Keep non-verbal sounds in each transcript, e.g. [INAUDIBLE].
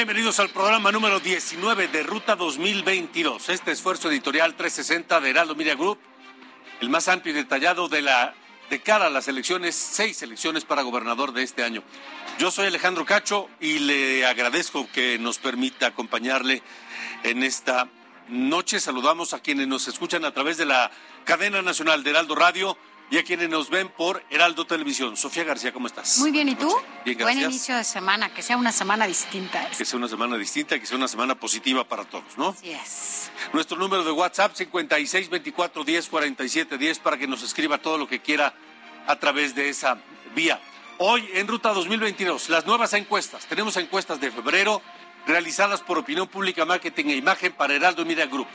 Bienvenidos al programa número 19 de Ruta 2022. Este esfuerzo editorial 360 de Heraldo Media Group, el más amplio y detallado de la de cara a las elecciones, seis elecciones para gobernador de este año. Yo soy Alejandro Cacho y le agradezco que nos permita acompañarle en esta noche. Saludamos a quienes nos escuchan a través de la cadena nacional de Heraldo Radio y a quienes nos ven por Heraldo Televisión. Sofía García, ¿cómo estás? Muy bien, ¿y tú? Bien, Buen gracias. inicio de semana, que sea una semana distinta. Que sea una semana distinta, que sea una semana positiva para todos, ¿no? Así es. Nuestro número de WhatsApp 56 24 10 47 10 para que nos escriba todo lo que quiera a través de esa vía. Hoy en Ruta 2022, las nuevas encuestas. Tenemos encuestas de febrero realizadas por Opinión Pública, Marketing e Imagen para Heraldo Media Group.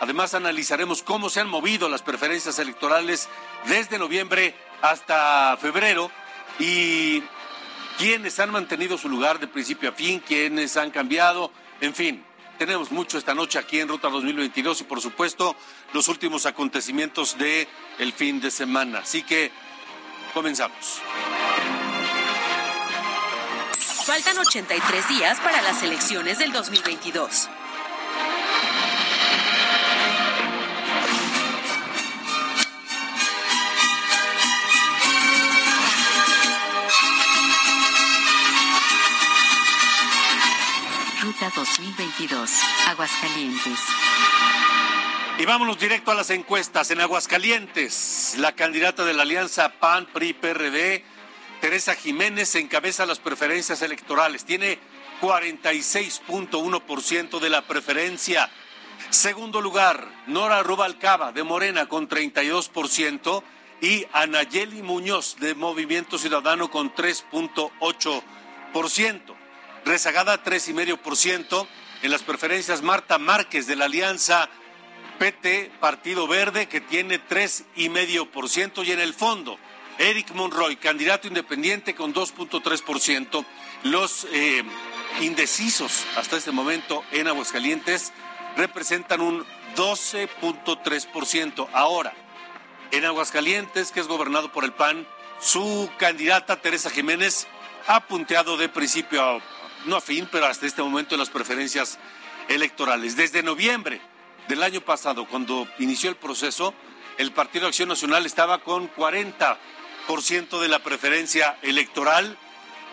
Además, analizaremos cómo se han movido las preferencias electorales desde noviembre hasta febrero y quiénes han mantenido su lugar de principio a fin, quiénes han cambiado, en fin. Tenemos mucho esta noche aquí en Ruta 2022 y por supuesto los últimos acontecimientos de el fin de semana. Así que comenzamos. Faltan 83 días para las elecciones del 2022. Ruta 2022, Aguascalientes. Y vámonos directo a las encuestas. En Aguascalientes, la candidata de la alianza PAN, PRI, PRD, Teresa Jiménez, encabeza las preferencias electorales. Tiene 46.1% de la preferencia. Segundo lugar, Nora Rubalcaba, de Morena, con 32%. Y Anayeli Muñoz, de Movimiento Ciudadano, con 3.8%. Rezagada 3,5%. En las preferencias, Marta Márquez, de la alianza PT, Partido Verde, que tiene 3,5%. Y en el fondo, Eric Monroy, candidato independiente con 2.3%. Los eh, indecisos hasta este momento en Aguascalientes representan un 12.3%. Ahora, en Aguascalientes, que es gobernado por el PAN, su candidata Teresa Jiménez ha punteado de principio a, no a fin, pero hasta este momento en las preferencias electorales. Desde noviembre del año pasado, cuando inició el proceso, el Partido Acción Nacional estaba con 40 de la preferencia electoral,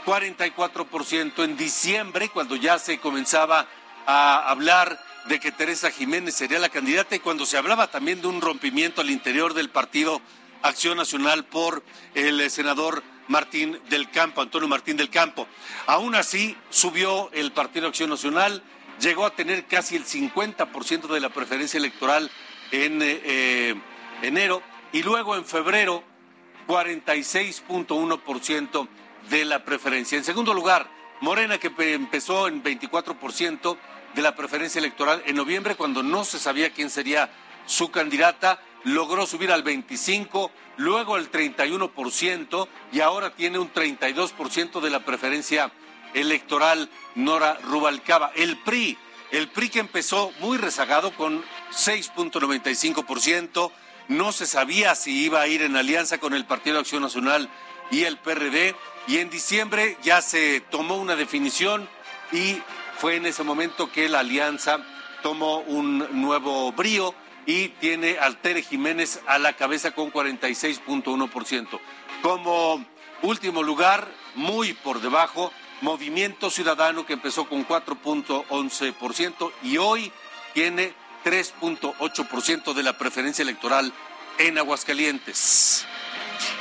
44% en diciembre, cuando ya se comenzaba a hablar de que Teresa Jiménez sería la candidata y cuando se hablaba también de un rompimiento al interior del Partido Acción Nacional por el senador Martín del Campo, Antonio Martín del Campo. Aún así, subió el Partido Acción Nacional, llegó a tener casi el 50% de la preferencia electoral en eh, enero y luego en febrero 46.1% de la preferencia. En segundo lugar, Morena, que empezó en 24% de la preferencia electoral en noviembre, cuando no se sabía quién sería su candidata, logró subir al 25%, luego al 31% y ahora tiene un 32% de la preferencia electoral Nora Rubalcaba. El PRI, el PRI que empezó muy rezagado con 6.95%, no se sabía si iba a ir en alianza con el Partido Acción Nacional y el PRD, y en diciembre ya se tomó una definición y fue en ese momento que la alianza tomó un nuevo brío y tiene al Tere Jiménez a la cabeza con 46.1%. Como último lugar, muy por debajo, Movimiento Ciudadano que empezó con 4.11% y hoy tiene 3.8% de la preferencia electoral en Aguascalientes.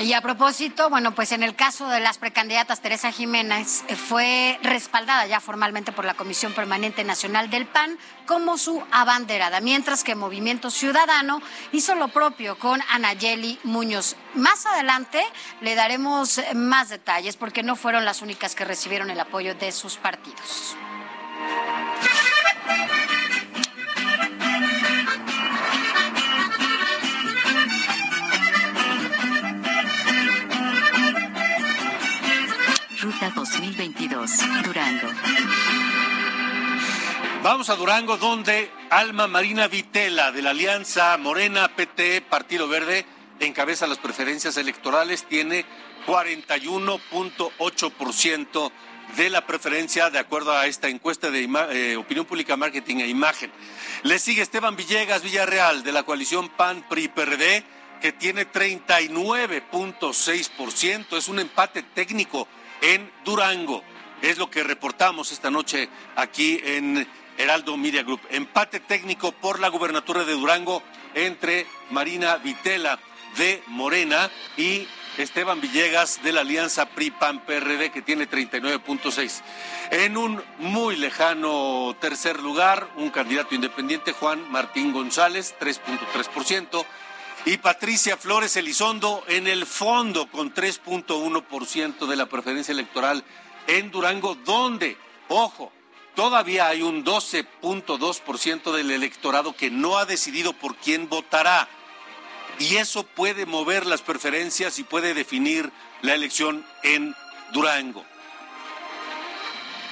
Y a propósito, bueno, pues en el caso de las precandidatas, Teresa Jiménez eh, fue respaldada ya formalmente por la Comisión Permanente Nacional del PAN como su abanderada, mientras que Movimiento Ciudadano hizo lo propio con Anayeli Muñoz. Más adelante le daremos más detalles porque no fueron las únicas que recibieron el apoyo de sus partidos. Ruta 2022, Durango. Vamos a Durango, donde Alma Marina Vitela, de la Alianza Morena PT Partido Verde, encabeza las preferencias electorales, tiene 41.8% de la preferencia de acuerdo a esta encuesta de eh, opinión pública, marketing e imagen. Le sigue Esteban Villegas Villarreal de la coalición PAN PRI PRD que tiene 39.6%, es un empate técnico en Durango. Es lo que reportamos esta noche aquí en Heraldo Media Group. Empate técnico por la gubernatura de Durango entre Marina Vitela de Morena y Esteban Villegas de la Alianza PRI-PAN-PRD que tiene 39.6. En un muy lejano tercer lugar, un candidato independiente, Juan Martín González, 3.3%. Y Patricia Flores Elizondo en el fondo con 3.1% de la preferencia electoral en Durango, donde, ojo, todavía hay un 12.2% del electorado que no ha decidido por quién votará. Y eso puede mover las preferencias y puede definir la elección en Durango.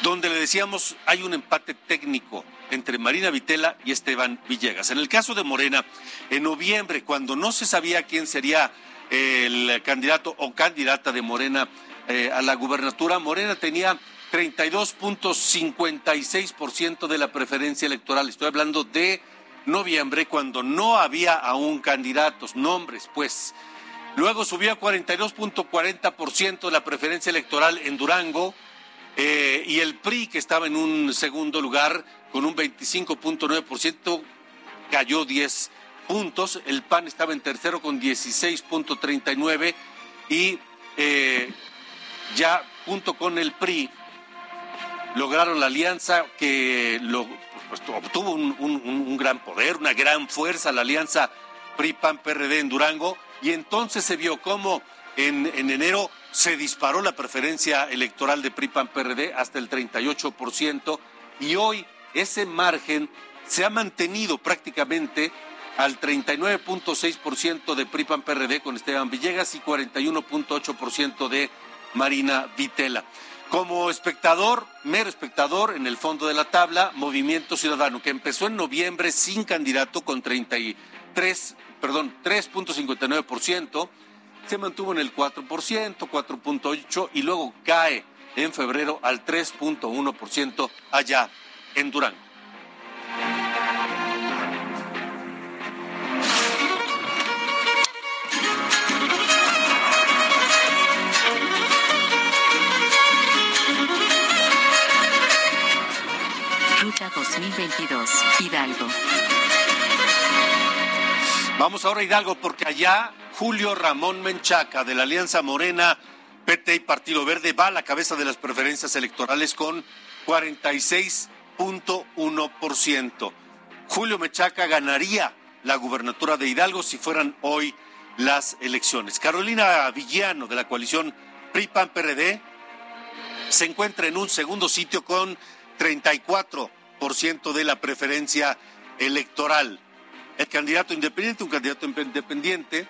Donde le decíamos hay un empate técnico entre Marina Vitela y Esteban Villegas. En el caso de Morena, en noviembre, cuando no se sabía quién sería el candidato o candidata de Morena eh, a la gubernatura, Morena tenía 32.56% de la preferencia electoral. Estoy hablando de noviembre, cuando no había aún candidatos, nombres, pues. Luego subió a 42.40% de la preferencia electoral en Durango, eh, y el PRI, que estaba en un segundo lugar con un 25.9%, cayó 10 puntos. El PAN estaba en tercero con 16.39 y eh, ya junto con el PRI lograron la alianza que pues, obtuvo un, un, gran poder, una gran fuerza, la alianza PRI-PAN-PRD en Durango, y entonces se vio cómo en, en enero se disparó la preferencia electoral de PRI-PAN-PRD hasta el 38% y hoy ese margen se ha mantenido prácticamente al 39.6% de PRI-PAN-PRD con Esteban Villegas y 41.8% de Marina Vitela. Como espectador, mero espectador en el fondo de la tabla, Movimiento Ciudadano, que empezó en noviembre sin candidato con 33, perdón, 3.59%, se mantuvo en el 4%, 4.8% y luego cae en febrero al 3.1% allá en Durango. Ruta 2022, Hidalgo. Vamos ahora a Hidalgo porque allá Julio Ramón Menchaca de la Alianza Morena, PT y Partido Verde va a la cabeza de las preferencias electorales con 46.1%. Julio Menchaca ganaría la gubernatura de Hidalgo si fueran hoy las elecciones. Carolina Villano de la coalición PRI-PAN-PRD se encuentra en un segundo sitio con 34% de la preferencia electoral. El candidato independiente, un candidato independiente,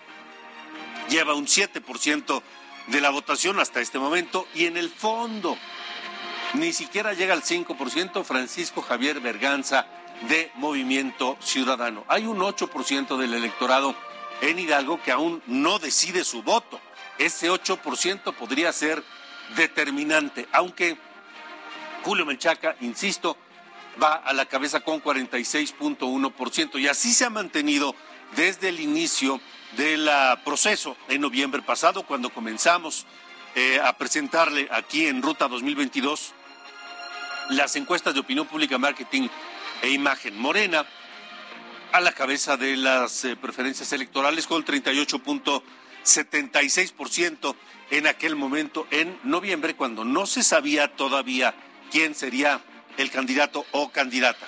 lleva un 7% de la votación hasta este momento y en el fondo ni siquiera llega al 5% Francisco Javier Berganza de Movimiento Ciudadano. Hay un 8% del electorado en Hidalgo que aún no decide su voto. Ese 8% podría ser determinante, aunque Julio Menchaca, insisto, va a la cabeza con 46.1% y así se ha mantenido desde el inicio del proceso en noviembre pasado, cuando comenzamos eh, a presentarle aquí en Ruta 2022 las encuestas de opinión pública, marketing e imagen. Morena a la cabeza de las eh, preferencias electorales con 38.6%. 76% en aquel momento, en noviembre, cuando no se sabía todavía quién sería el candidato o candidata.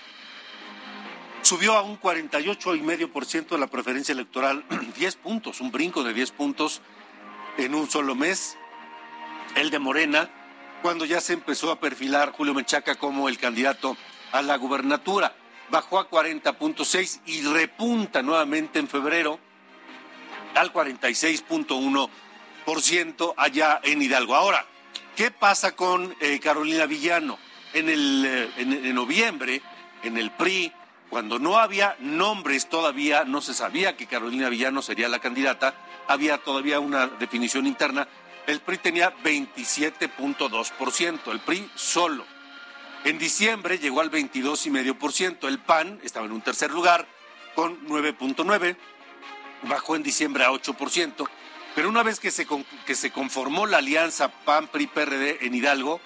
Subió a un 48,5% de la preferencia electoral, [CLEARS THROAT] 10 puntos, un brinco de 10 puntos en un solo mes. El de Morena, cuando ya se empezó a perfilar Julio Menchaca como el candidato a la gubernatura. Bajó a 40.6 y repunta nuevamente en febrero al 46.1% allá en Hidalgo. Ahora, ¿qué pasa con eh, Carolina Villano? En, el, eh, en noviembre, en el PRI, cuando no había nombres todavía, no se sabía que Carolina Villano sería la candidata, había todavía una definición interna, el PRI tenía 27.2%, el PRI solo. En diciembre llegó al 22,5%, el PAN estaba en un tercer lugar con 9.9%, bajó en diciembre a 8%, pero una vez que se, que se conformó la alianza PAN-PRI-PRD en Hidalgo,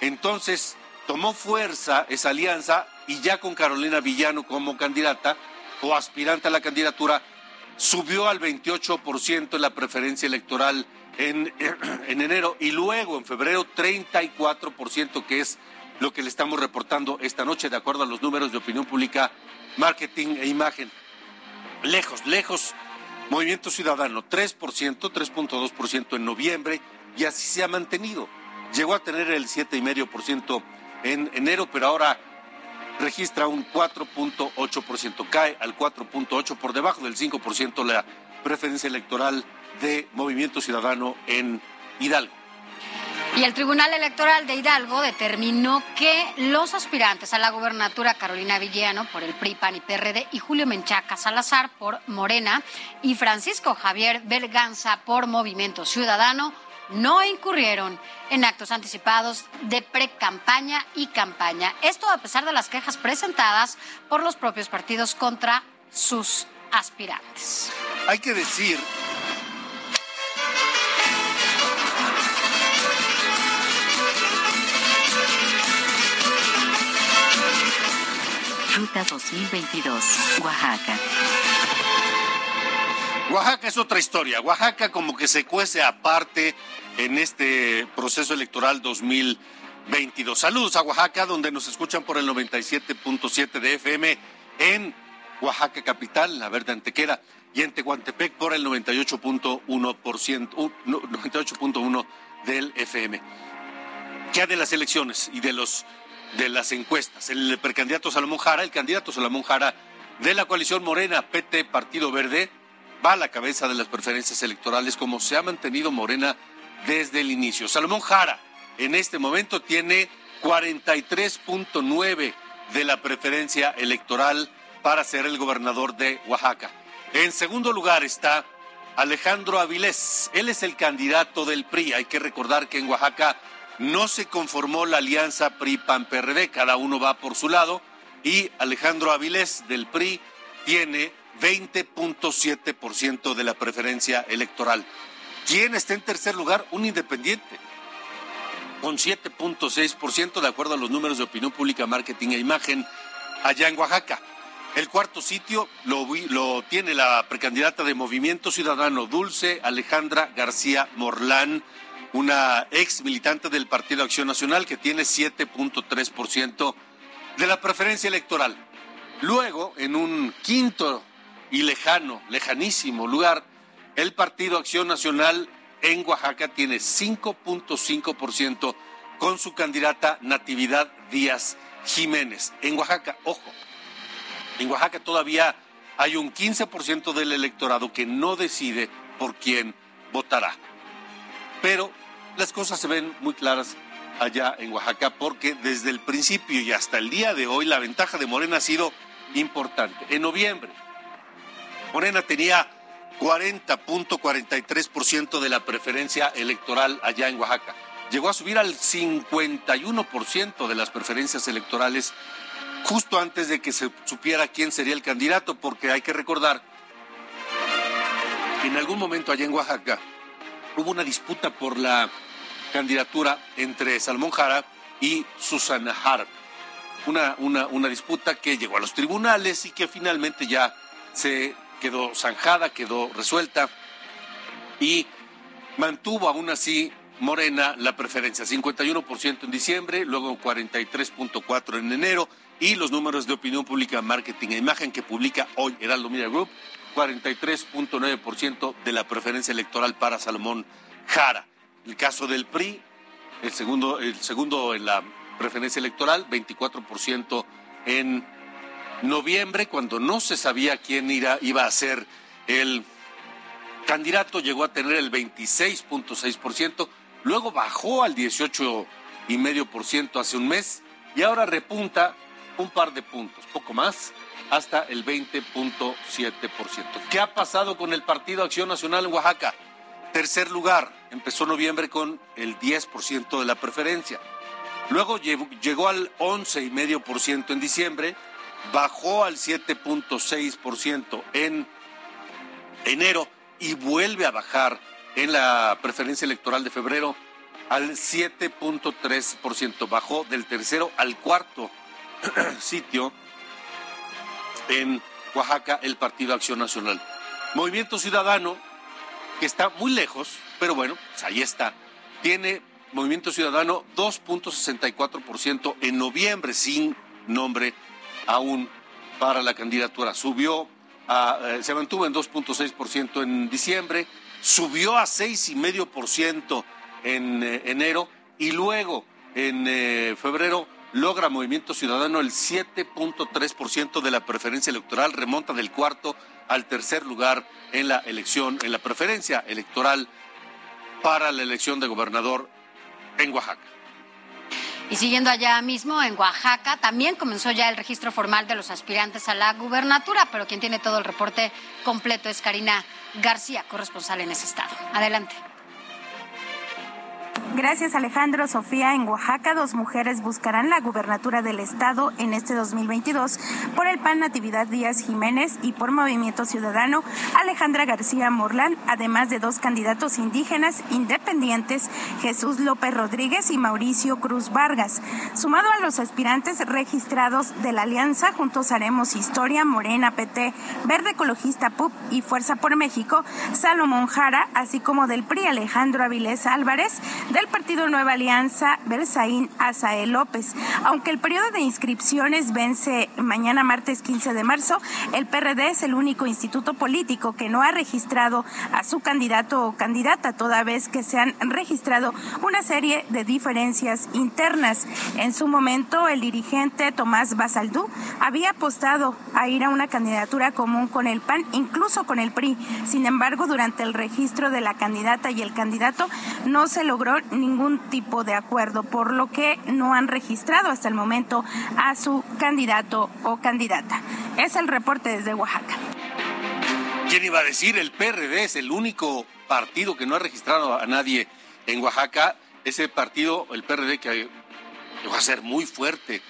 entonces tomó fuerza esa alianza y ya con Carolina Villano como candidata o aspirante a la candidatura, subió al 28% en la preferencia electoral en, [CLEARS THROAT] en, enero y luego en febrero 34%, que es lo que le estamos reportando esta noche de acuerdo a los números de opinión pública, marketing e imagen. Lejos, lejos Movimiento Ciudadano 3%, 3.2% en noviembre y así se ha mantenido. Llegó a tener el 7,5% en enero, pero ahora registra un 4.8%, cae al 4.8% por debajo del 5% la preferencia electoral de Movimiento Ciudadano en Hidalgo. Y el Tribunal Electoral de Hidalgo determinó que los aspirantes a la gubernatura Carolina Villano por el PRI, PAN y PRD y Julio Menchaca Salazar por Morena y Francisco Javier Berganza por Movimiento Ciudadano no incurrieron en actos anticipados de pre-campaña y campaña. Esto a pesar de las quejas presentadas por los propios partidos contra sus aspirantes. Hay que decir Ruta 2022, Oaxaca. Oaxaca es otra historia. Oaxaca como que se cuece aparte en este proceso electoral 2022. Saludos a Oaxaca, donde nos escuchan por el 97.7 de FM en Oaxaca capital, la Verde Antequera, y en Tehuantepec por el 98.1%, 98.1 del FM. ¿Qué de las elecciones y de los de las encuestas. El precandidato Salomón Jara, el candidato Salomón Jara de la coalición Morena, PT, Partido Verde, va a la cabeza de las preferencias electorales como se ha mantenido Morena desde el inicio. Salomón Jara en este momento tiene 43.9 de la preferencia electoral para ser el gobernador de Oaxaca. En segundo lugar está Alejandro Avilés. Él es el candidato del PRI. Hay que recordar que en Oaxaca no se conformó la alianza PRI-PAN-PRD, cada uno va por su lado, y Alejandro Avilés del PRI tiene 20.7% de la preferencia electoral. ¿Quién está en tercer lugar? Un independiente, con 7.6% de acuerdo a los números de opinión pública, marketing e imagen allá en Oaxaca. El cuarto sitio lo, lo tiene la precandidata de Movimiento Ciudadano Dulce Alejandra García Morlán una ex militante del Partido Acción Nacional que tiene 7.3% de la preferencia electoral. Luego, en un quinto y lejano, lejanísimo lugar, el Partido Acción Nacional en Oaxaca tiene 5.5% con su candidata Natividad Díaz Jiménez. En Oaxaca, ojo, en Oaxaca todavía hay un 15% del electorado que no decide por quién votará. Pero las cosas se ven muy claras allá en Oaxaca porque desde el principio y hasta el día de hoy la ventaja de Morena ha sido importante. En noviembre, Morena tenía 40.43% de la preferencia electoral allá en Oaxaca. Llegó a subir al 51% de las preferencias electorales justo antes de que se supiera quién sería el candidato, porque hay que recordar que en algún momento allá en Oaxaca hubo una disputa por la candidatura entre Salmón Jara y Susana Harp. Una, una, una disputa que llegó a los tribunales y que finalmente ya se quedó zanjada, quedó resuelta. y mantuvo aún así Morena la preferencia, 51% en diciembre, luego 43.4 en enero y los números de opinión pública, marketing e imagen que publica hoy Heraldo Media Group, 43.9% de la preferencia electoral para Salomón Jara. El caso del PRI, el segundo, el segundo en la preferencia electoral, 24% en noviembre, cuando no se sabía quién iba a ser el candidato, llegó a tener el 26.6%, luego bajó al 18,5% hace un mes y ahora repunta un par de puntos, poco más, hasta el 20.7%. ¿Qué ha pasado con el Partido Acción Nacional en Oaxaca? Tercer lugar, empezó noviembre con el 10% de la preferencia. Luego llegó al 11,5% en diciembre, bajó al 7.6% en enero y vuelve a bajar en la preferencia electoral de febrero al 7.3%. Bajó del tercero al cuarto [CLEARS THROAT] sitio en Oaxaca el Partido Acción Nacional. Movimiento Ciudadano, que está muy lejos, pero bueno, pues ahí está. Tiene Movimiento Ciudadano 2.64% en noviembre, sin nombre aún para la candidatura. Subió, a, eh, se mantuvo en 2.6% en diciembre, subió a 6,5% en eh, enero y luego en eh, febrero logra Movimiento Ciudadano el 7.3% de la preferencia electoral, remonta del cuarto al tercer lugar en la elección, en la preferencia electoral para la elección de gobernador en Oaxaca. Y siguiendo allá mismo, en Oaxaca, también comenzó ya el registro formal de los aspirantes a la gubernatura, pero quien tiene todo el reporte completo es Karina García, corresponsal en ese estado. Adelante. Gracias Alejandro. Sofía, en Oaxaca dos mujeres buscarán la gubernatura del estado en este 2022 por el PAN Natividad Díaz Jiménez y por Movimiento Ciudadano Alejandra García Morlán, además de dos candidatos indígenas independientes, Jesús López Rodríguez y Mauricio Cruz Vargas. Sumado a los aspirantes registrados de la Alianza Juntos Haremos Historia, Morena PT, Verde Ecologista PUP y Fuerza por México, Salomón Jara, así como del PRI Alejandro Avilés Álvarez, del Partido Nueva Alianza, Belsaín Azael López. Aunque el periodo de inscripciones vence mañana martes 15 de marzo, el PRD es el único instituto político que no ha registrado a su candidato o candidata, toda vez que se han registrado una serie de diferencias internas. En su momento, el dirigente Tomás Basaldú había apostado a ir a una candidatura común con el PAN, incluso con el PRI. Sin embargo, durante el registro de la candidata y el candidato no se logró ningún tipo de acuerdo, por lo que no han registrado hasta el momento a su candidato o candidata. Es el reporte desde Oaxaca. ¿Quién iba a decir? El PRD es el único partido que no ha registrado a nadie en Oaxaca. Ese partido, el PRD, que va a ser muy fuerte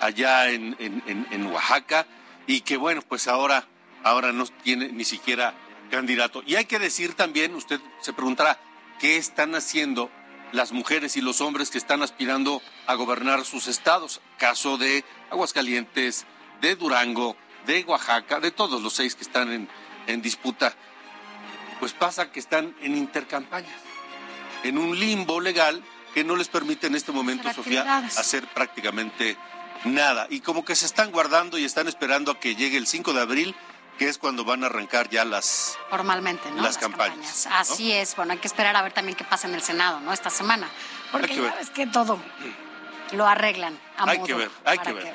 allá en, Oaxaca y que bueno, pues ahora, ahora no tiene ni siquiera candidato. Y hay que decir también, usted se preguntará, ¿qué están haciendo las mujeres y los hombres que están aspirando a gobernar sus estados. Caso de Aguascalientes, de Durango, de Oaxaca, de todos los seis que están en, en disputa. Pues pasa que están en intercampañas, en un limbo legal que no les permite en este momento, Sofía, hacer prácticamente nada. Y como que se están guardando y están esperando a que llegue el 5 de abril que es cuando van a arrancar ya las formalmente ¿no? las, campañas. Así es, bueno, hay que esperar a ver también qué pasa en el Senado, ¿no? Esta semana, porque ya ves que todo lo arreglan. A hay que ver, hay que ver.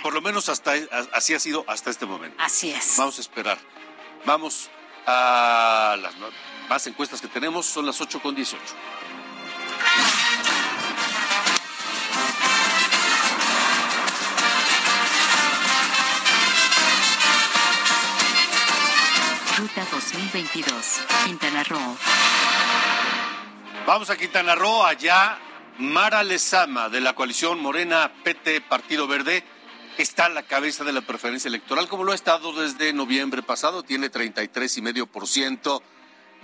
por, lo menos hasta así ha sido hasta este momento. Así es. Vamos a esperar. Vamos a las más encuestas que tenemos, son las 8 con 18. Ruta 2022, Quintana Roo. Vamos a Quintana Roo, allá Mara Lezama de la coalición Morena PT Partido Verde está a la cabeza de la preferencia electoral, como lo ha estado desde noviembre pasado, tiene 33,5%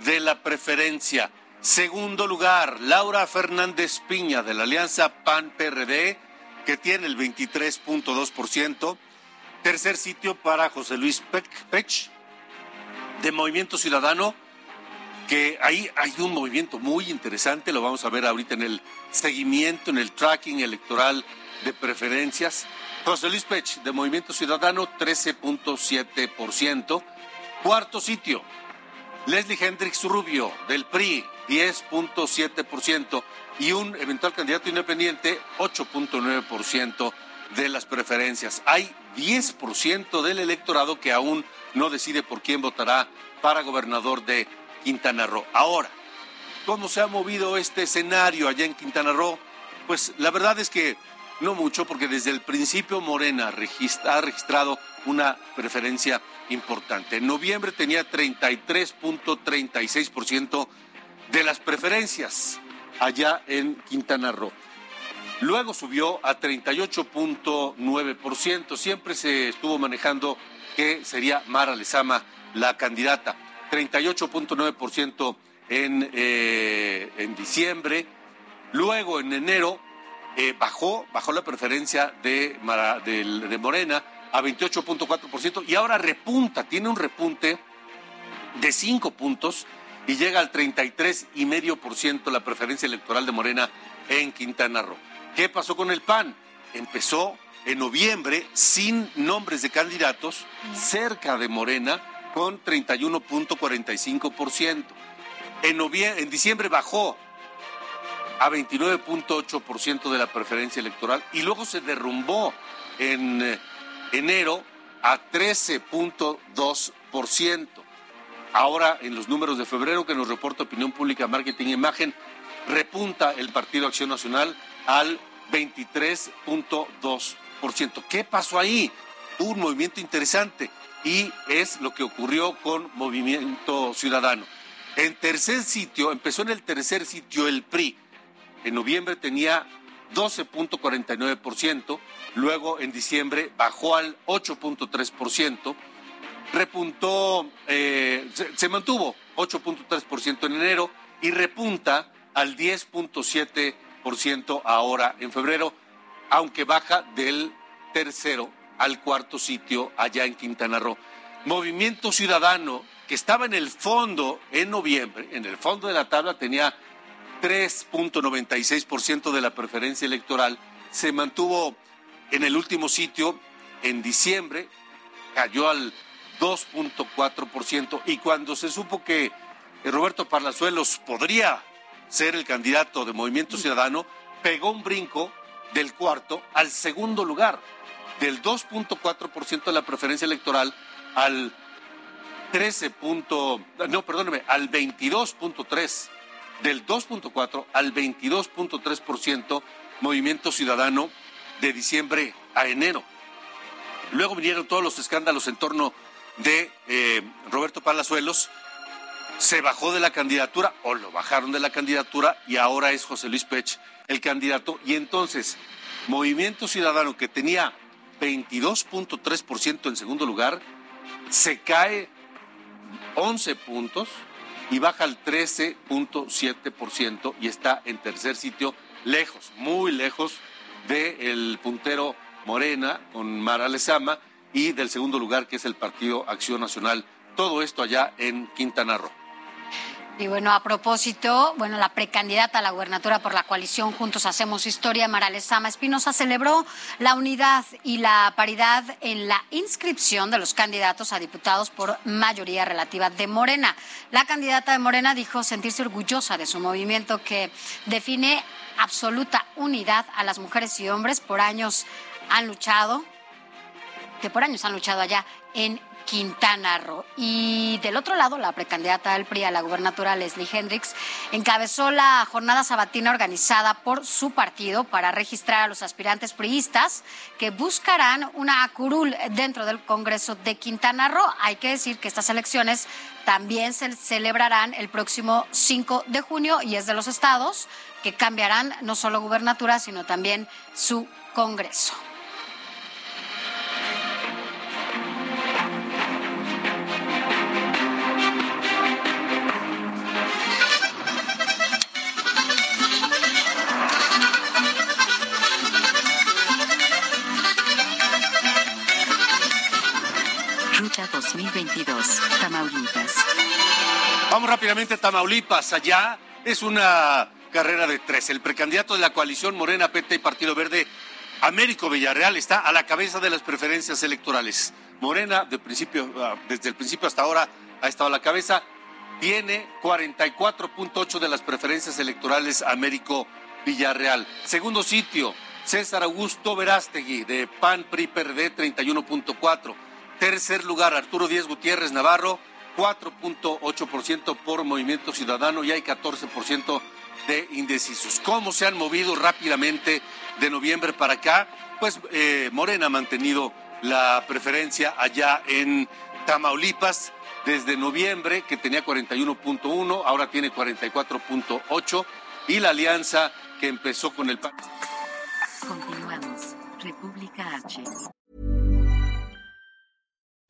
de la preferencia. Segundo lugar, Laura Fernández Piña de la Alianza PAN-PRD, que tiene el 23.2%. Tercer sitio para José Luis Pech de Movimiento Ciudadano que ahí hay un movimiento muy interesante, lo vamos a ver ahorita en el seguimiento, en el tracking electoral de preferencias. José Luis Pech, de Movimiento Ciudadano, 13.7%. Cuarto sitio, Leslie Hendrix Rubio, del PRI, 10.7%. Y un eventual candidato independiente, 8.9% de las preferencias. Hay 10% del electorado que aún no decide por quién votará para gobernador de Quintana Roo. Ahora, ¿cómo se ha movido este escenario allá en Quintana Roo? Pues la verdad es que no mucho, porque desde el principio Morena ha registrado una preferencia importante. En noviembre tenía 33.36% de las preferencias allá en Quintana Roo. Luego subió a 38.9%. Siempre se estuvo manejando que sería Mara Lezama la candidata. 38.9% en, eh, en diciembre. Luego, en enero, eh, bajó, bajó la preferencia de, de, Morena a 28.4% y ahora repunta, tiene un repunte de 5 puntos y llega al 33,5% la preferencia electoral de Morena en Quintana Roo. ¿Qué pasó con el PAN? Empezó en noviembre sin nombres de candidatos cerca de Morena con 31.45%. En, en diciembre bajó a 29.8% de la preferencia electoral y luego se derrumbó en eh, enero a 13.2%. Ahora, en los números de febrero que nos reporta Opinión Pública, Marketing e Imagen, repunta el Partido Acción Nacional al 23.2%. ¿Qué pasó ahí? Un movimiento interesante y es lo que ocurrió con Movimiento Ciudadano. En tercer sitio, empezó en el tercer sitio el PRI. En noviembre tenía 12.49%, luego en diciembre bajó al 8.3%, repuntó, eh, se, se mantuvo 8.3% en enero y repunta al 10.7% ahora en febrero, aunque baja del tercero al cuarto sitio allá en Quintana Roo. Movimiento Ciudadano, que estaba en el fondo en noviembre, en el fondo de la tabla tenía 3.96% de la preferencia electoral, se mantuvo en el último sitio en diciembre, cayó al 2.4% y cuando se supo que Roberto Parlazuelos podría ser el candidato de Movimiento Ciudadano, pegó un brinco del cuarto al segundo lugar del 2.4% de la preferencia electoral al 13. no, perdóneme, al 22.3 del 2.4 al 22.3% Movimiento Ciudadano de diciembre a enero. Luego vinieron todos los escándalos en torno de eh, Roberto Palazuelos. Se bajó de la candidatura o lo bajaron de la candidatura y ahora es José Luis Pech el candidato. Y entonces, Movimiento Ciudadano que tenía 22.3% en segundo lugar, se cae 11 puntos y baja al 13.7% y está en tercer sitio, lejos, muy lejos del puntero Morena con Mara Lezama y del segundo lugar que es el Partido Acción Nacional. Todo esto allá en Quintana Roo. Y bueno, a propósito, bueno, la precandidata a la gubernatura por la coalición Juntos Hacemos Historia, Maralesama Espinosa, celebró la unidad y la paridad en la inscripción de los candidatos a diputados por mayoría relativa de Morena. La candidata de Morena dijo sentirse orgullosa de su movimiento que define absoluta unidad a las mujeres y hombres por años han luchado que por años han luchado allá en Quintana Roo. Y del otro lado, la precandidata del PRI a la gubernatura, Leslie Hendricks, encabezó la jornada sabatina organizada por su partido para registrar a los aspirantes priistas que buscarán una curul dentro del Congreso de Quintana Roo. Hay que decir que estas elecciones también se celebrarán el próximo 5 de junio y es de los estados que cambiarán no solo gubernatura, sino también su Congreso. 2022, Tamaulipas. Vamos rápidamente a Tamaulipas. Allá es una carrera de tres. El precandidato de la coalición Morena, PT y Partido Verde, Américo Villarreal, está a la cabeza de las preferencias electorales. Morena, ah, desde el principio hasta ahora, ha estado a la cabeza. Tiene 44.8 de las preferencias electorales Américo Villarreal. Segundo sitio, César Augusto Verástegui, de PAN PRI PRD, 31.4. Tercer lugar, Arturo Díez Gutiérrez Navarro, 4.8% por Movimiento Ciudadano y hay 14% de indecisos. ¿Cómo se han movido rápidamente de noviembre para acá? Pues eh, Morena ha mantenido la preferencia allá en Tamaulipas desde noviembre, que tenía 41.1, ahora tiene 44.8, y la alianza que empezó con el... Continuamos. República H.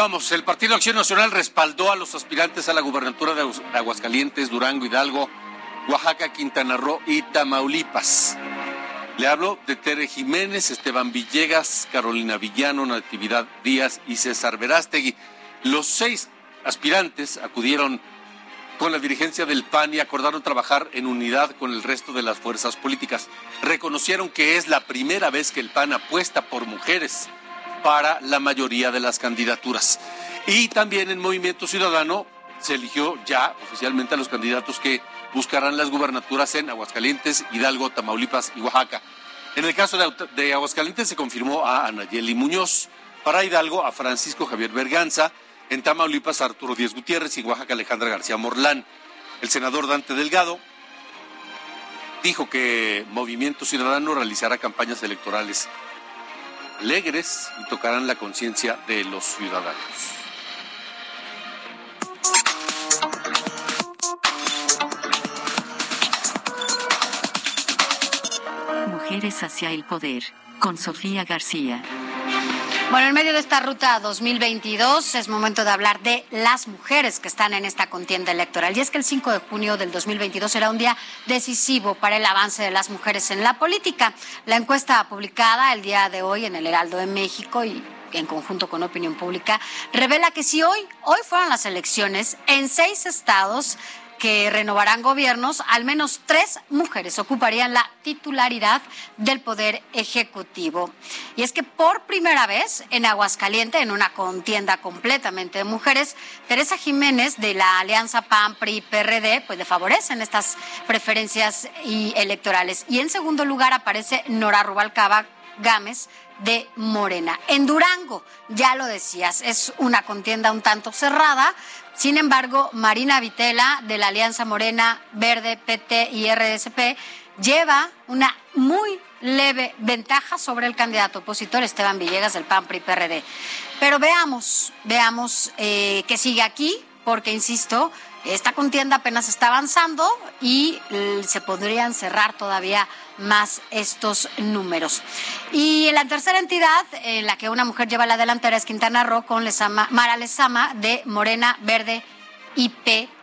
Continuamos. El Partido Acción Nacional respaldó a los aspirantes a la gubernatura de Aguascalientes, Durango, Hidalgo, Oaxaca, Quintana Roo y Tamaulipas. Le hablo de Tere Jiménez, Esteban Villegas, Carolina Villano, Natividad Díaz y César Verástegui. Los seis aspirantes acudieron con la dirigencia del PAN y acordaron trabajar en unidad con el resto de las fuerzas políticas. Reconocieron que es la primera vez que el PAN apuesta por mujeres para la mayoría de las candidaturas. Y también en Movimiento Ciudadano se eligió ya oficialmente a los candidatos que buscarán las gubernaturas en Aguascalientes, Hidalgo, Tamaulipas y Oaxaca. En el caso de, Aguascalientes se confirmó a Anayeli Muñoz, para Hidalgo a Francisco Javier Berganza, en Tamaulipas a Arturo Díez Gutiérrez y en Oaxaca Alejandra García Morlán. El senador Dante Delgado dijo que Movimiento Ciudadano realizará campañas electorales alegres y tocarán la conciencia de los ciudadanos. Mujeres hacia el poder, con Sofía García. Bueno, en medio de esta ruta 2022 es momento de hablar de las mujeres que están en esta contienda electoral. Y es que el 5 de junio del 2022 será un día decisivo para el avance de las mujeres en la política. La encuesta publicada el día de hoy en el Heraldo de México y en conjunto con Opinión Pública, revela que si hoy, hoy fueron las elecciones, en seis estados que renovarán gobiernos, al menos tres mujeres ocuparían la titularidad del Poder Ejecutivo. Y es que por primera vez en Aguascalientes, en una contienda completamente de mujeres, Teresa Jiménez de la Alianza PAN-PRI-PRD, pues le favorecen estas preferencias y electorales. Y en segundo lugar aparece Nora Rubalcaba Gámez de Morena. En Durango, ya lo decías, es una contienda un tanto cerrada, sin embargo, Marina Vitela, de la Alianza Morena, Verde, PT y RSP, lleva una muy leve ventaja sobre el candidato opositor Esteban Villegas del PAN PRI PRD. Pero veamos, veamos eh, que sigue aquí, porque insisto, esta contienda apenas está avanzando y eh, se podrían cerrar todavía más estos números. Y la tercera entidad en la que una mujer lleva la delantera es Quintana Roo con Mara Lezama de Morena Verde y PT.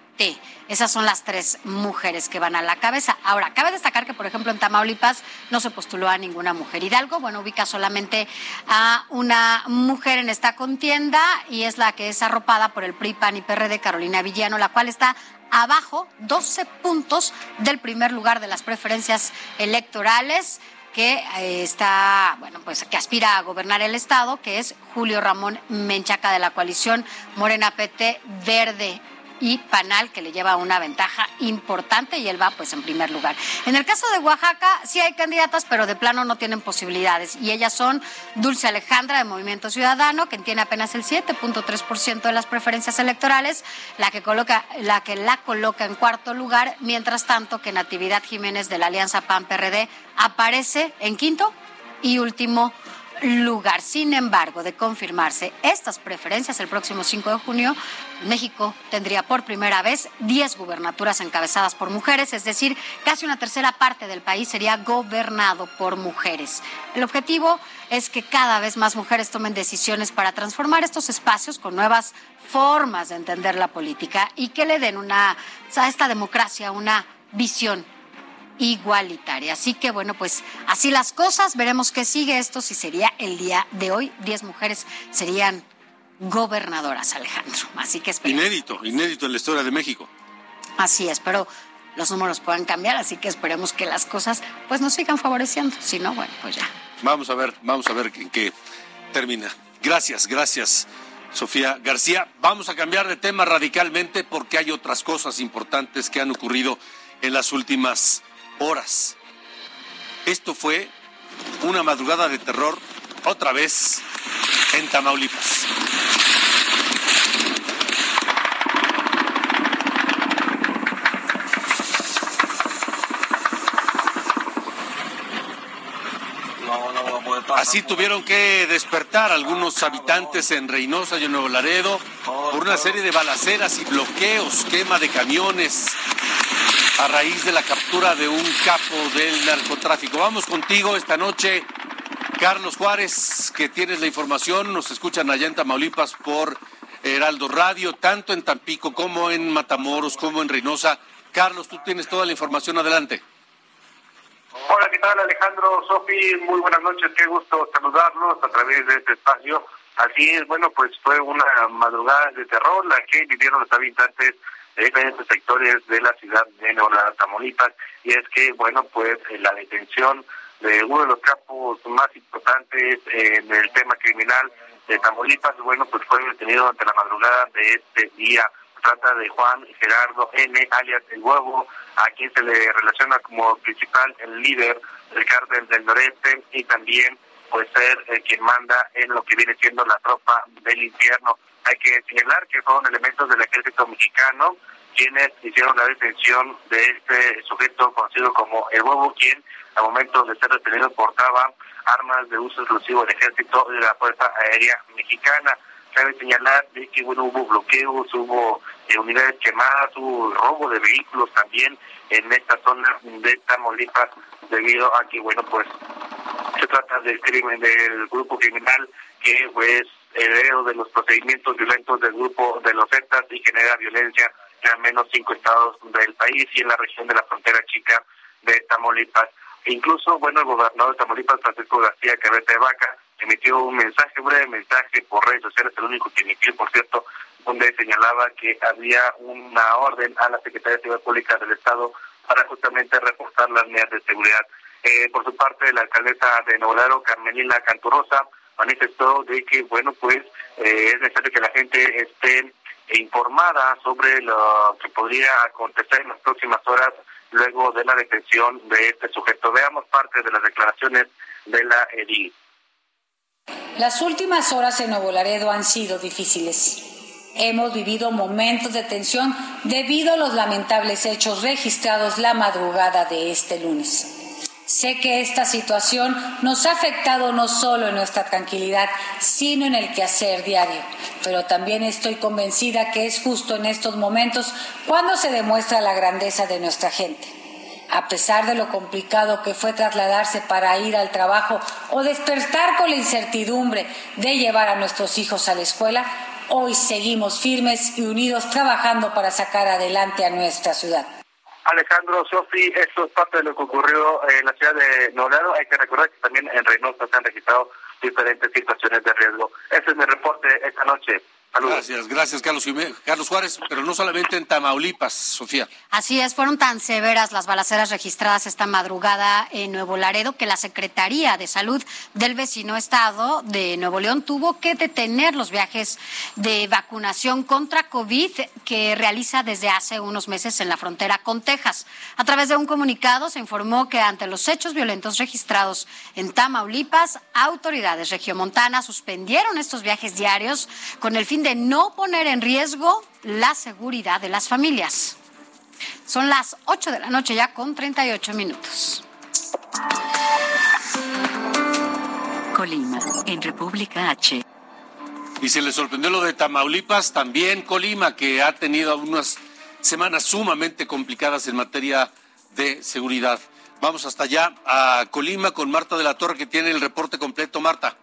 Esas son las tres mujeres que van a la cabeza. Ahora, cabe destacar que, por ejemplo, en Tamaulipas no se postuló a ninguna mujer. Hidalgo, bueno, ubica solamente a una mujer en esta contienda y es la que es arropada por el PRI, PAN y PRD, Carolina Villano, la cual está abajo 12 puntos del primer lugar de las preferencias electorales que eh, está, bueno, pues que aspira a gobernar el estado, que es Julio Ramón Menchaca de la coalición Morena PT Verde y Panal, que le lleva una ventaja importante y él va pues en primer lugar. En el caso de Oaxaca sí hay candidatas, pero de plano no tienen posibilidades y ellas son Dulce Alejandra de Movimiento Ciudadano, que tiene apenas el 7.3% de las preferencias electorales, la que coloca la que la coloca en cuarto lugar, mientras tanto que Natividad Jiménez de la Alianza PAN PRD aparece en quinto y último lugar. Sin embargo, de confirmarse estas preferencias el próximo 5 de junio, México tendría por primera vez 10 gubernaturas encabezadas por mujeres, es decir, casi una tercera parte del país sería gobernado por mujeres. El objetivo es que cada vez más mujeres tomen decisiones para transformar estos espacios con nuevas formas de entender la política y que le den una, a esta democracia una visión igualitaria. Así que bueno, pues así las cosas, veremos qué sigue esto, si sería el día de hoy, 10 mujeres serían gobernadoras, Alejandro. Así que esperemos. Inédito, inédito en la historia de México. Así es, pero los números pueden cambiar, así que esperemos que las cosas pues nos sigan favoreciendo. Si no, bueno, pues ya. Vamos a ver, vamos a ver en qué termina. Gracias, gracias. Sofía García, vamos a cambiar de tema radicalmente porque hay otras cosas importantes que han ocurrido en las últimas horas. Esto fue una madrugada de terror otra vez en Tamaulipas. Así tuvieron que despertar algunos habitantes en Reynosa y en Nuevo Laredo por una serie de balaceras y bloqueos, quema de camiones, a raíz de la captura de un capo del narcotráfico. Vamos contigo esta noche, Carlos Juárez, que tienes la información. Nos escuchan allá en Tamaulipas por Heraldo Radio, tanto en Tampico como en Matamoros, como en Reynosa. Carlos, tú tienes toda la información. Adelante. Hola, ¿qué tal Alejandro? Sofi, muy buenas noches, qué gusto saludarlos a través de este espacio. Así es, bueno, pues fue una madrugada de terror la que vivieron los habitantes de diferentes sectores de la ciudad de Nueva Tamaulipas y es que, bueno, pues eh, la detención de uno de los capos más importantes en el tema criminal de Tamaulipas, bueno, pues fue detenido ante la madrugada de este día. Trata de Juan Gerardo N., alias El Huevo, a quien se le relaciona como principal el líder del cártel del noreste y también pues ser eh, quien manda en lo que viene siendo la tropa del infierno. Hay que señalar que son elementos del ejército mexicano quienes hicieron la detención de este sujeto conocido como el huevo, quien al momento de ser detenido portaba armas de uso exclusivo del ejército y de la Fuerza Aérea Mexicana. Cabe señalar que bueno, hubo bloqueos, hubo eh, unidades quemadas, hubo robo de vehículos también en esta zona de Tamaulipas debido a que, bueno, pues se trata del crimen del grupo criminal que pues heredero de los procedimientos violentos del grupo de los Zetas y genera violencia en al menos cinco estados del país y en la región de la frontera chica de Tamaulipas. Incluso, bueno, el gobernador de Tamaulipas, Francisco García Cabeza de Vaca, emitió un mensaje, un breve mensaje por redes sociales, el único que emitió, por cierto, donde señalaba que había una orden a la Secretaría de Seguridad Pública del Estado para justamente reforzar las medidas de seguridad. Eh, por su parte, la alcaldesa de Nuevo Carmelina Canturosa, manifestó de que, bueno, pues eh, es necesario que la gente esté informada sobre lo que podría acontecer en las próximas horas luego de la detención de este sujeto. Veamos parte de las declaraciones de la EDI. Las últimas horas en Nuevo Laredo han sido difíciles. Hemos vivido momentos de tensión debido a los lamentables hechos registrados la madrugada de este lunes. Sé que esta situación nos ha afectado no solo en nuestra tranquilidad, sino en el quehacer diario. Pero también estoy convencida que es justo en estos momentos cuando se demuestra la grandeza de nuestra gente. A pesar de lo complicado que fue trasladarse para ir al trabajo o despertar con la incertidumbre de llevar a nuestros hijos a la escuela, hoy seguimos firmes y unidos trabajando para sacar adelante a nuestra ciudad. Alejandro, Sofi, esto es parte de lo que ocurrió en la ciudad de Nuevo Hay que recordar que también en Reynosa se han registrado diferentes situaciones de riesgo. Ese es mi reporte esta noche. Gracias, gracias Carlos, Carlos Juárez, pero no solamente en Tamaulipas, Sofía. Así es, fueron tan severas las balaceras registradas esta madrugada en Nuevo Laredo que la Secretaría de Salud del vecino estado de Nuevo León tuvo que detener los viajes de vacunación contra COVID que realiza desde hace unos meses en la frontera con Texas. A través de un comunicado se informó que ante los hechos violentos registrados en Tamaulipas, autoridades regiomontanas suspendieron estos viajes diarios con el fin de de no poner en riesgo la seguridad de las familias. Son las 8 de la noche ya con 38 minutos. Colima, en República H. Y se le sorprendió lo de Tamaulipas, también Colima, que ha tenido unas semanas sumamente complicadas en materia de seguridad. Vamos hasta allá a Colima con Marta de la Torre, que tiene el reporte completo. Marta.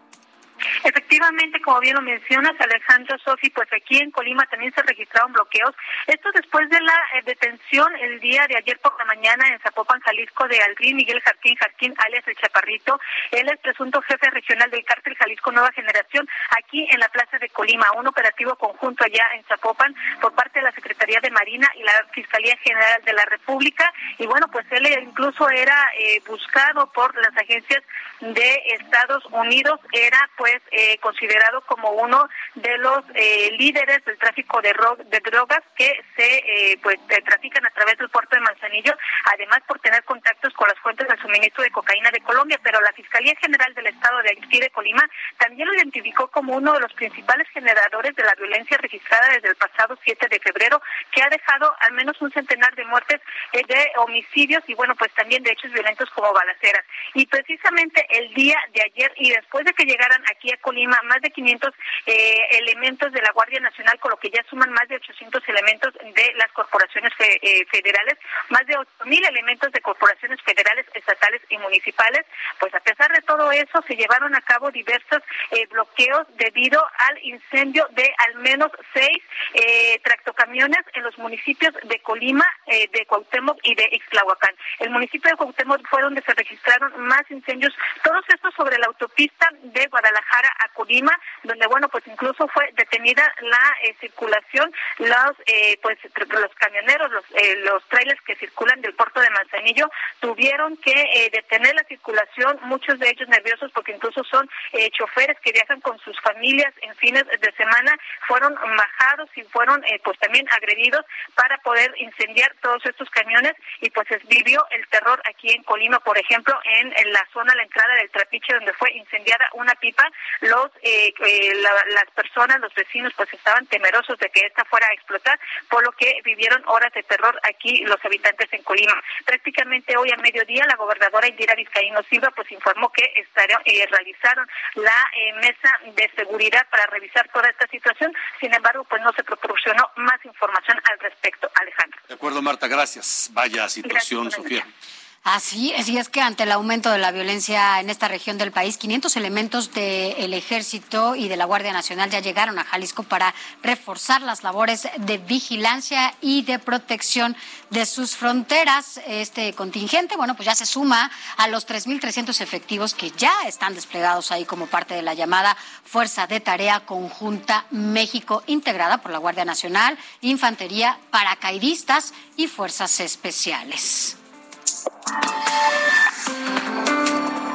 Efectivamente, como bien lo mencionas, Alejandro Sofi, pues aquí en Colima también se registraron bloqueos. Esto después de la eh, detención el día de ayer por la mañana en Zapopan, Jalisco, de Aldrin Miguel Jarquín Jarquín, alias El Chaparrito. Él es presunto jefe regional del cártel Jalisco Nueva Generación, aquí en la plaza de Colima. Un operativo conjunto allá en Zapopan por parte de la Secretaría de Marina y la Fiscalía General de la República. Y bueno, pues él incluso era eh, buscado por las agencias de Estados Unidos. Era pues eh, considerado como uno de los eh, líderes del tráfico de, de drogas que se eh, pues trafican a través del puerto de Manzanillo, además por tener contactos con las fuentes de suministro de cocaína de Colombia, pero la Fiscalía General del Estado de Haití de Colima también lo identificó como uno de los principales generadores de la violencia registrada desde el pasado 7 de febrero, que ha dejado al menos un centenar de muertes de homicidios y bueno, pues también de hechos violentos como balaceras. Y precisamente el día de ayer y después de que llegaran aquí a Colima más de 500 eh, elementos de la Guardia Nacional, con lo que ya suman más de 800 elementos de las corporaciones eh, federales, más de 8.000 elementos de corporaciones federales, estatales y municipales. Pues a pesar de todo eso, se llevaron a cabo diversos eh, bloqueos debido al incendio de al menos seis tractocamiones en los municipios de Colima, de Cuauhtémoc y de Ixtlahuacán. El municipio de Cuauhtémoc fue donde se registraron más incendios, todos estos sobre la autopista de Guadalajara a Colima, donde bueno, pues incluso fue detenida la eh, circulación, los eh, pues los camioneros, los eh, los trailers que circulan del puerto de Manzanillo tuvieron que detener la circulación, muchos de ellos nerviosos porque incluso son choferes que viajan con sus familias en fines de semana, fueron bajados y fueron pues también agredidos para poder incendiar todos estos camiones y pues vivió el terror aquí en Colima, por ejemplo, en, en la zona, la entrada del Trapiche donde fue incendiada una pipa, los eh, eh, las personas, los vecinos, pues estaban temerosos de que esta fuera a explotar, por lo que vivieron horas de terror aquí los habitantes en Colima. Prácticamente hoy a mediodía la gobernadora Indira Vizcaíno Silva pues informó que estarían, eh, realizaron la mesa de seguridad para revisar toda esta situación. Sin embargo, pues no se proporcionó más información al respecto, Alejandro. De acuerdo, Marta, gracias. Vaya situación, Sofía. Así, es que ante el aumento de la violencia en esta región del país, 500 elementos del Ejército y de la Guardia Nacional ya llegaron a Jalisco para reforzar las labores de vigilancia y de protección de sus fronteras. Este contingente, bueno, pues ya se suma a los 3.300 efectivos que ya están desplegados ahí como parte de la llamada Fuerza de Tarea Conjunta México, integrada por la Guardia Nacional, Infantería, Paracaidistas y Fuerzas Especiales.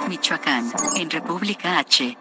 Michoacán, en República H.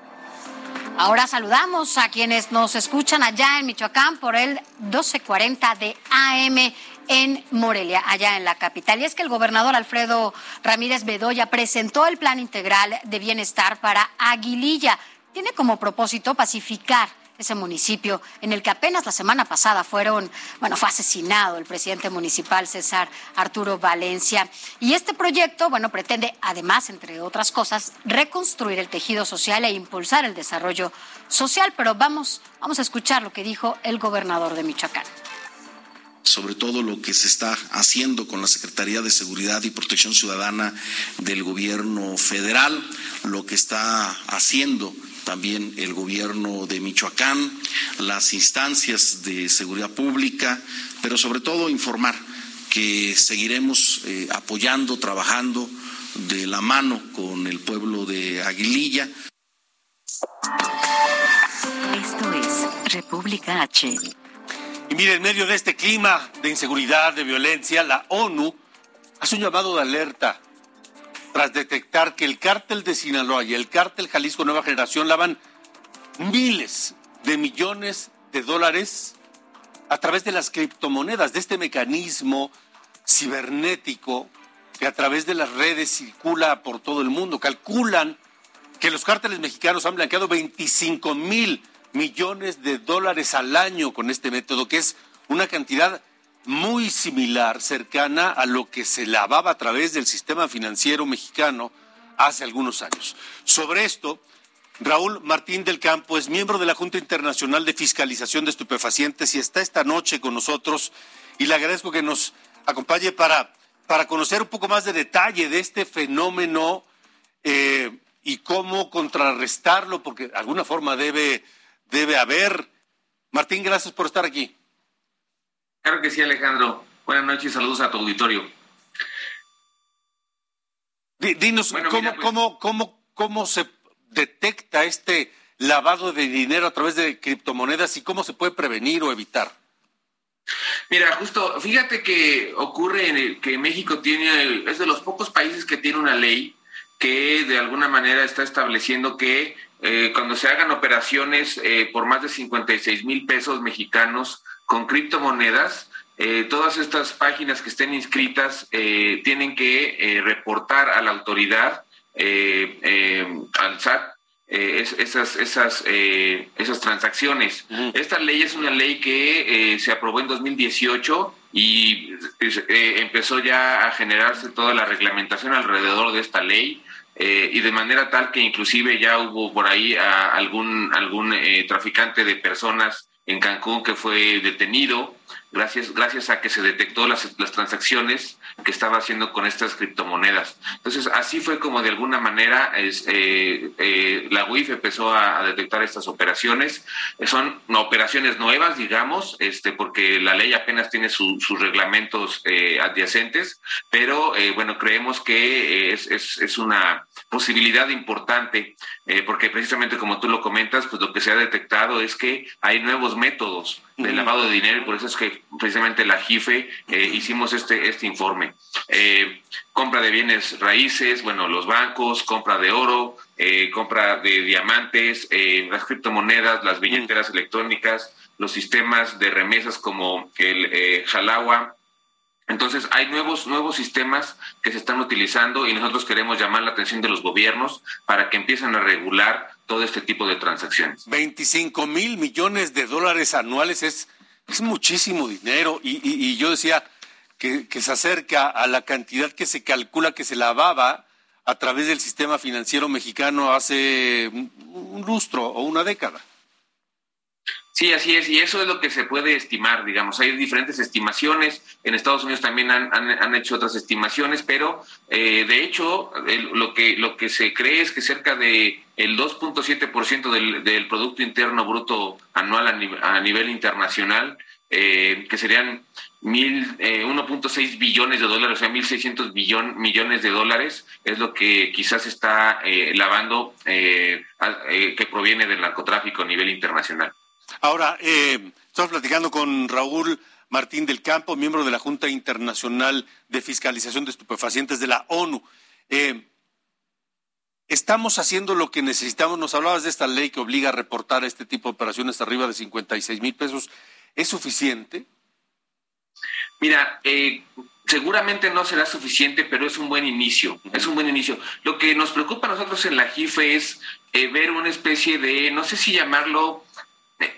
Ahora saludamos a quienes nos escuchan allá en Michoacán por el 1240 de AM en Morelia, allá en la capital. Y es que el gobernador Alfredo Ramírez Bedoya presentó el Plan Integral de Bienestar para Aguililla. Tiene como propósito pacificar ese municipio en el que apenas la semana pasada fueron, bueno, fue asesinado el presidente municipal César Arturo Valencia. Y este proyecto, bueno, pretende además, entre otras cosas, reconstruir el tejido social e impulsar el desarrollo social. Pero vamos, vamos a escuchar lo que dijo el gobernador de Michoacán sobre todo lo que se está haciendo con la Secretaría de Seguridad y Protección Ciudadana del Gobierno Federal, lo que está haciendo también el gobierno de Michoacán, las instancias de seguridad pública, pero sobre todo informar que seguiremos eh, apoyando, trabajando de la mano con el pueblo de Aguililla. Esto es República H. Y mire, en medio de este clima de inseguridad, de violencia, la ONU hace un llamado de alerta tras detectar que el cártel de Sinaloa y el cártel Jalisco Nueva Generación lavan miles de millones de dólares a través de las criptomonedas, de este mecanismo cibernético que a través de las redes circula por todo el mundo. Calculan que los cárteles mexicanos han blanqueado 25 mil millones de dólares al año con este método, que es una cantidad muy similar, cercana a lo que se lavaba a través del sistema financiero mexicano hace algunos años. Sobre esto, Raúl Martín del Campo es miembro de la Junta Internacional de Fiscalización de Estupefacientes y está esta noche con nosotros y le agradezco que nos acompañe para, para conocer un poco más de detalle de este fenómeno eh, y cómo contrarrestarlo, porque de alguna forma debe, debe haber. Martín, gracias por estar aquí. Claro que sí, Alejandro. Buenas noches y saludos a tu auditorio. Dinos, ¿cómo, pues- cómo, cómo, ¿cómo se detecta este lavado de dinero a través de criptomonedas y cómo se puede prevenir o evitar? Mira, justo, fíjate que ocurre en el, que México tiene, es de los pocos países que tiene una ley que de alguna manera está estableciendo que eh, cuando se hagan operaciones eh, por más de 56 mil pesos mexicanos con criptomonedas, eh, todas estas páginas que estén inscritas tienen que reportar a la autoridad, al SAT, esas, esas, esas transacciones. Esta ley es una ley que se aprobó en 2018 y empezó ya a generarse toda la reglamentación alrededor de esta ley. Eh, y de manera tal que inclusive ya hubo por ahí a algún, algún eh, traficante de personas en Cancún que fue detenido gracias, gracias a que se detectó las, las transacciones que estaba haciendo con estas criptomonedas. Entonces, así fue como de alguna manera es, eh, eh, la UIF empezó a, detectar estas operaciones. Son operaciones nuevas, digamos, este, porque la ley apenas tiene sus reglamentos eh, adyacentes, pero bueno, creemos que es, es, es una posibilidad importante, porque precisamente como tú lo comentas, pues lo que se ha detectado es que hay nuevos métodos de lavado de dinero y por eso es que precisamente la JIFE eh, hicimos este, este informe. Eh, compra de bienes raíces, bueno, los bancos, compra de oro, eh, compra de diamantes, las criptomonedas, las billeteras electrónicas, los sistemas de remesas como el Jalagua, entonces, hay nuevos, nuevos sistemas que se están utilizando y nosotros queremos llamar la atención de los gobiernos para que empiecen a regular todo este tipo de transacciones. 25 mil millones de dólares anuales es, es muchísimo dinero y, yo decía que, se acerca a la cantidad que se calcula que se lavaba a través del sistema financiero mexicano hace un lustro o una década. Sí, así es, y eso es lo que se puede estimar, digamos, hay diferentes estimaciones, en Estados Unidos también han, han, hecho otras estimaciones, pero eh, de hecho lo, que, lo que se cree es que cerca de el 2.7% del, del Producto Interno Bruto anual a, nivel, internacional, eh, que serían mil, 1.6 eh, billones de dólares, o sea, 1.600 billón, millones de dólares, es lo que quizás está lavando que proviene del narcotráfico a nivel internacional. Ahora, eh, estamos platicando con Raúl Martín del Campo, miembro de la Junta Internacional de Fiscalización de Estupefacientes de la ONU. Eh, estamos haciendo lo que necesitamos. Nos hablabas de esta ley que obliga a reportar este tipo de operaciones arriba de 56 mil pesos. ¿Es suficiente? Mira, eh, seguramente no será suficiente, pero es un buen inicio. Es un buen inicio. Lo que nos preocupa a nosotros en la JIFE es ver una especie de, no sé si llamarlo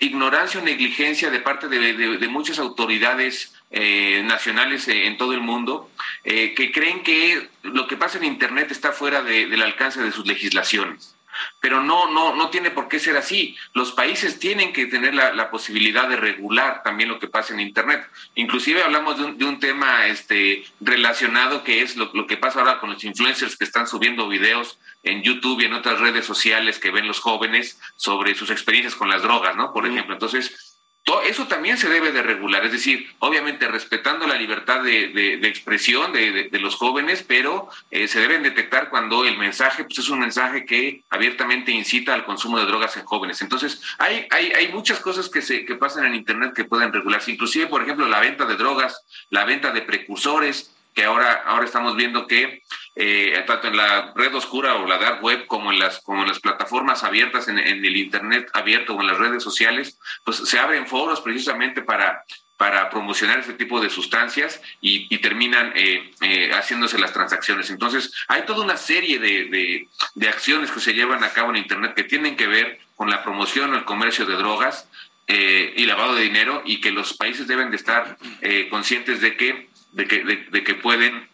ignorancia o negligencia de parte de, muchas autoridades eh, nacionales eh, en todo el mundo eh, que creen que lo que pasa en Internet está fuera del alcance de sus legislaciones. Pero no, no, no tiene por qué ser así. Los países tienen que tener la, posibilidad de regular también lo que pasa en Internet. Inclusive hablamos de un, de un tema este, relacionado que es lo, lo que pasa ahora con los influencers que están subiendo videos en YouTube y en otras redes sociales que ven los jóvenes sobre sus experiencias con las drogas, ¿no? Por ejemplo, entonces eso también se debe de regular, es decir, obviamente respetando la libertad de, expresión de, los jóvenes, pero eh, se deben detectar cuando el mensaje pues, es un mensaje que abiertamente incita al consumo de drogas en jóvenes. Entonces, hay, hay, hay muchas cosas que, se, que pasan en Internet que pueden regularse, inclusive, por ejemplo, la venta de drogas, la venta de precursores, que ahora, ahora estamos viendo que eh, tanto en la red oscura o la dark web como en las, como en las plataformas abiertas en, el Internet abierto o en las redes sociales, pues se abren foros precisamente para, para promocionar este tipo de sustancias y, terminan eh, eh, haciéndose las transacciones. Entonces, hay toda una serie de, de, acciones que se llevan a cabo en Internet que tienen que ver con la promoción o el comercio de drogas y lavado de dinero y que los países deben de estar conscientes de que, de que, de que pueden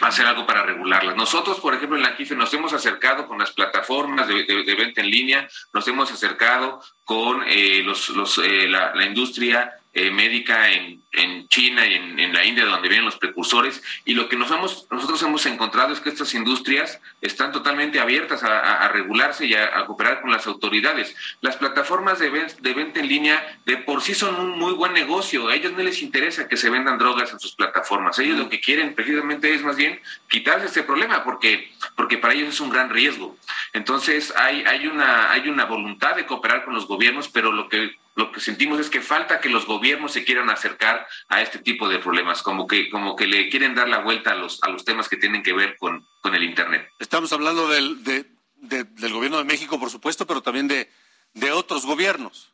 hacer algo para regularlas. Nosotros, por ejemplo, en la KIFE nos hemos acercado con las plataformas de, venta en línea, nos hemos acercado con eh, los, los, eh, la, la, industria eh, médica en, en, China y en, la India, donde vienen los precursores. Y lo que nos hemos, nosotros hemos encontrado es que estas industrias están totalmente abiertas a, regularse y a, cooperar con las autoridades. Las plataformas de, de venta en línea de por sí son un muy buen negocio. A ellos no les interesa que se vendan drogas en sus plataformas. Ellos lo que quieren precisamente es más bien quitarse este problema porque, porque para ellos es un gran riesgo. Entonces hay, hay, una, hay una voluntad de cooperar con los gobiernos, pero lo que lo que sentimos es que falta que los gobiernos se quieran acercar a este tipo de problemas, como que, como que le quieren dar la vuelta a los, a los temas que tienen que ver con, con el Internet. Estamos hablando del, del gobierno de México, por supuesto, pero también de, de otros gobiernos.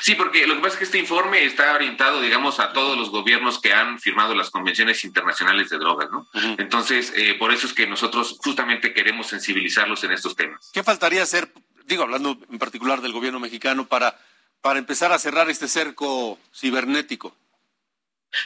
Sí, porque lo que pasa es que este informe está orientado, digamos, a todos los gobiernos que han firmado las convenciones internacionales de drogas, ¿no? Entonces, eh, por eso es que nosotros justamente queremos sensibilizarlos en estos temas. ¿Qué faltaría hacer, digo, hablando en particular del gobierno mexicano, para para empezar a cerrar este cerco cibernético?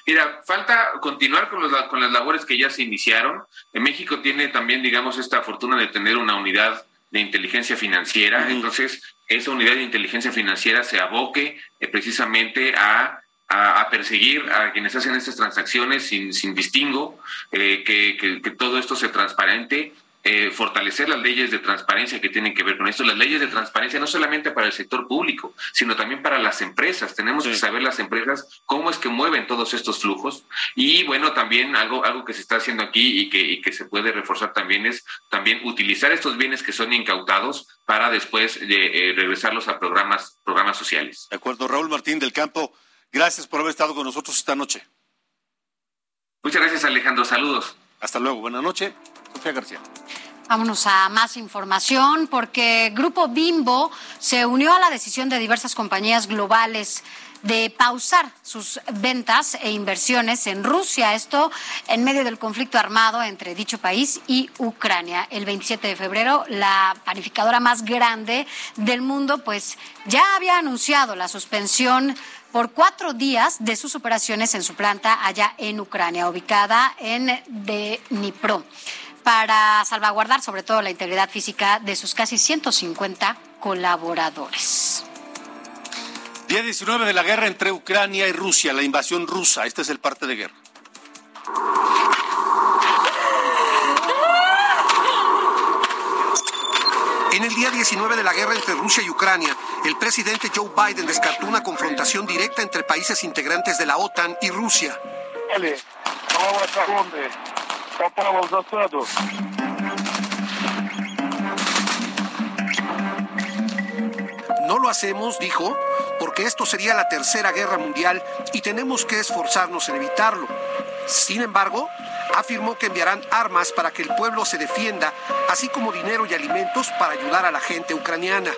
Mira, falta continuar con, los, con las labores que ya se iniciaron. En México tiene también, digamos, esta fortuna de tener una unidad de inteligencia financiera. Entonces, esa unidad de inteligencia financiera se aboque eh, precisamente a, a, perseguir a quienes hacen estas transacciones sin, sin distingo, eh, que, que, que, todo esto se transparente eh, fortalecer las leyes de transparencia que tienen que ver con esto. Las leyes de transparencia no solamente para el sector público, sino también para las empresas. Tenemos que saber las empresas cómo es que mueven todos estos flujos. Y bueno, también algo, algo que se está haciendo aquí y que, y que se puede reforzar también es también utilizar estos bienes que son incautados para después eh, regresarlos a programas, programas sociales. De acuerdo, Raúl Martín del Campo, gracias por haber estado con nosotros esta noche. Muchas gracias, Alejandro. Saludos. Hasta luego. Buenas noches. Sofía García. Vámonos a más información porque Grupo Bimbo se unió a la decisión de diversas compañías globales de pausar sus ventas e inversiones en Rusia. Esto en medio del conflicto armado entre dicho país y Ucrania. El 27 de febrero, la panificadora más grande del mundo, pues ya había anunciado la suspensión por cuatro días de sus operaciones en su planta allá en Ucrania, ubicada en Dnipro para salvaguardar sobre todo la integridad física de sus casi 150 colaboradores. Día 19 de la guerra entre Ucrania y Rusia, la invasión rusa. Este es el parte de guerra. En el día 19 de la guerra entre Rusia y Ucrania, el presidente Joe Biden descartó una confrontación directa entre países integrantes de la OTAN y Rusia. No lo hacemos, dijo, porque esto sería la tercera guerra mundial y tenemos que esforzarnos en evitarlo. Sin embargo, afirmó que enviarán armas para que el pueblo se defienda, así como dinero y alimentos para ayudar a la gente ucraniana.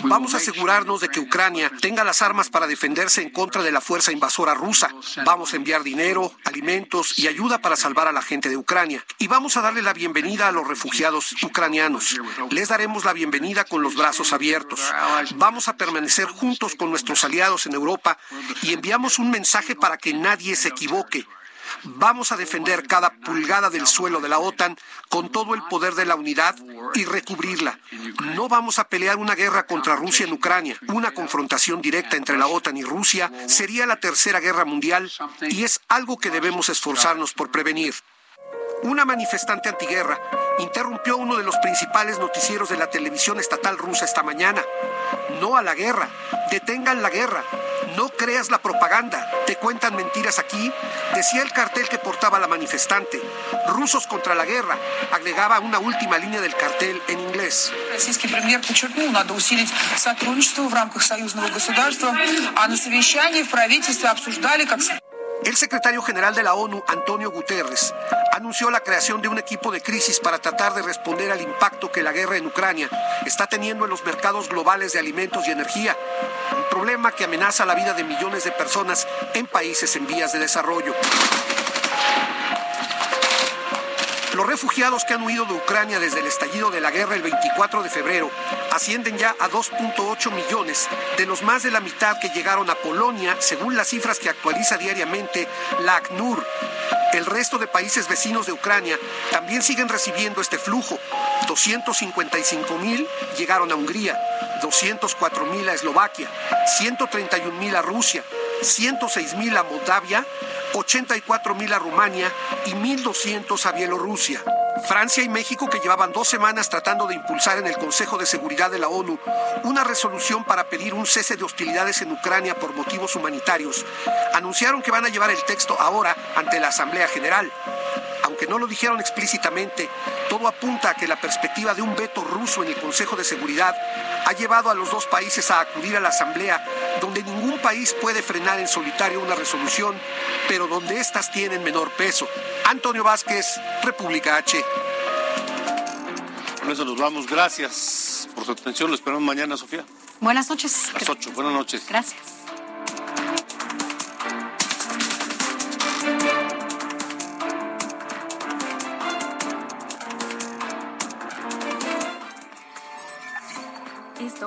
Vamos a asegurarnos de que Ucrania tenga las armas para defenderse en contra de la fuerza invasora rusa. Vamos a enviar dinero, alimentos y ayuda para salvar a la gente de Ucrania. Y vamos a darle la bienvenida a los refugiados ucranianos. Les daremos la bienvenida con los brazos abiertos. Vamos a permanecer juntos con nuestros aliados en Europa y enviamos un mensaje para que nadie se equivoque. Vamos a defender cada pulgada del suelo de la OTAN con todo el poder de la unidad y recubrirla. No vamos a pelear una guerra contra Rusia en Ucrania. Una confrontación directa entre la OTAN y Rusia sería la tercera guerra mundial y es algo que debemos esforzarnos por prevenir. Una manifestante antiguerra interrumpió uno de los principales noticieros de la televisión estatal rusa esta mañana. No a la guerra, detengan la guerra, no creas la propaganda, te cuentan mentiras aquí, decía el cartel que portaba la manifestante. Rusos contra la guerra, agregaba una última línea del cartel en inglés. Российский премьер подчеркнул, надо усилить сотрудничество в рамках союзного государства, а на совещании в правительстве обсуждали, как el secretario general de la ONU, Antonio Guterres, anunció la creación de un equipo de crisis para tratar de responder al impacto que la guerra en Ucrania está teniendo en los mercados globales de alimentos y energía, un problema que amenaza la vida de millones de personas en países en vías de desarrollo. Los refugiados que han huido de Ucrania desde el estallido de la guerra el 24 de febrero ascienden ya a 2.8 millones, de los más de la mitad que llegaron a Polonia, según las cifras que actualiza diariamente la ACNUR. El resto de países vecinos de Ucrania también siguen recibiendo este flujo. 255 mil llegaron a Hungría, 204 mil a Eslovaquia, 131 mil a Rusia, 106 mil a Moldavia 84 mil a Rumania y 1.200 a Bielorrusia. Francia y México, que llevaban dos semanas tratando de impulsar en el Consejo de Seguridad de la ONU una resolución para pedir un cese de hostilidades en Ucrania por motivos humanitarios, anunciaron que van a llevar el texto ahora ante la Asamblea General. Aunque no lo dijeron explícitamente, todo apunta a que la perspectiva de un veto ruso en el Consejo de Seguridad ha llevado a los dos países a acudir a la Asamblea, donde ningún país puede frenar en solitario una resolución, pero donde éstas tienen menor peso. Antonio Vázquez, República H. Con eso nos vamos. Gracias por su atención. Lo esperamos mañana, Sofía. Buenas noches. A las 8. Buenas noches. Gracias.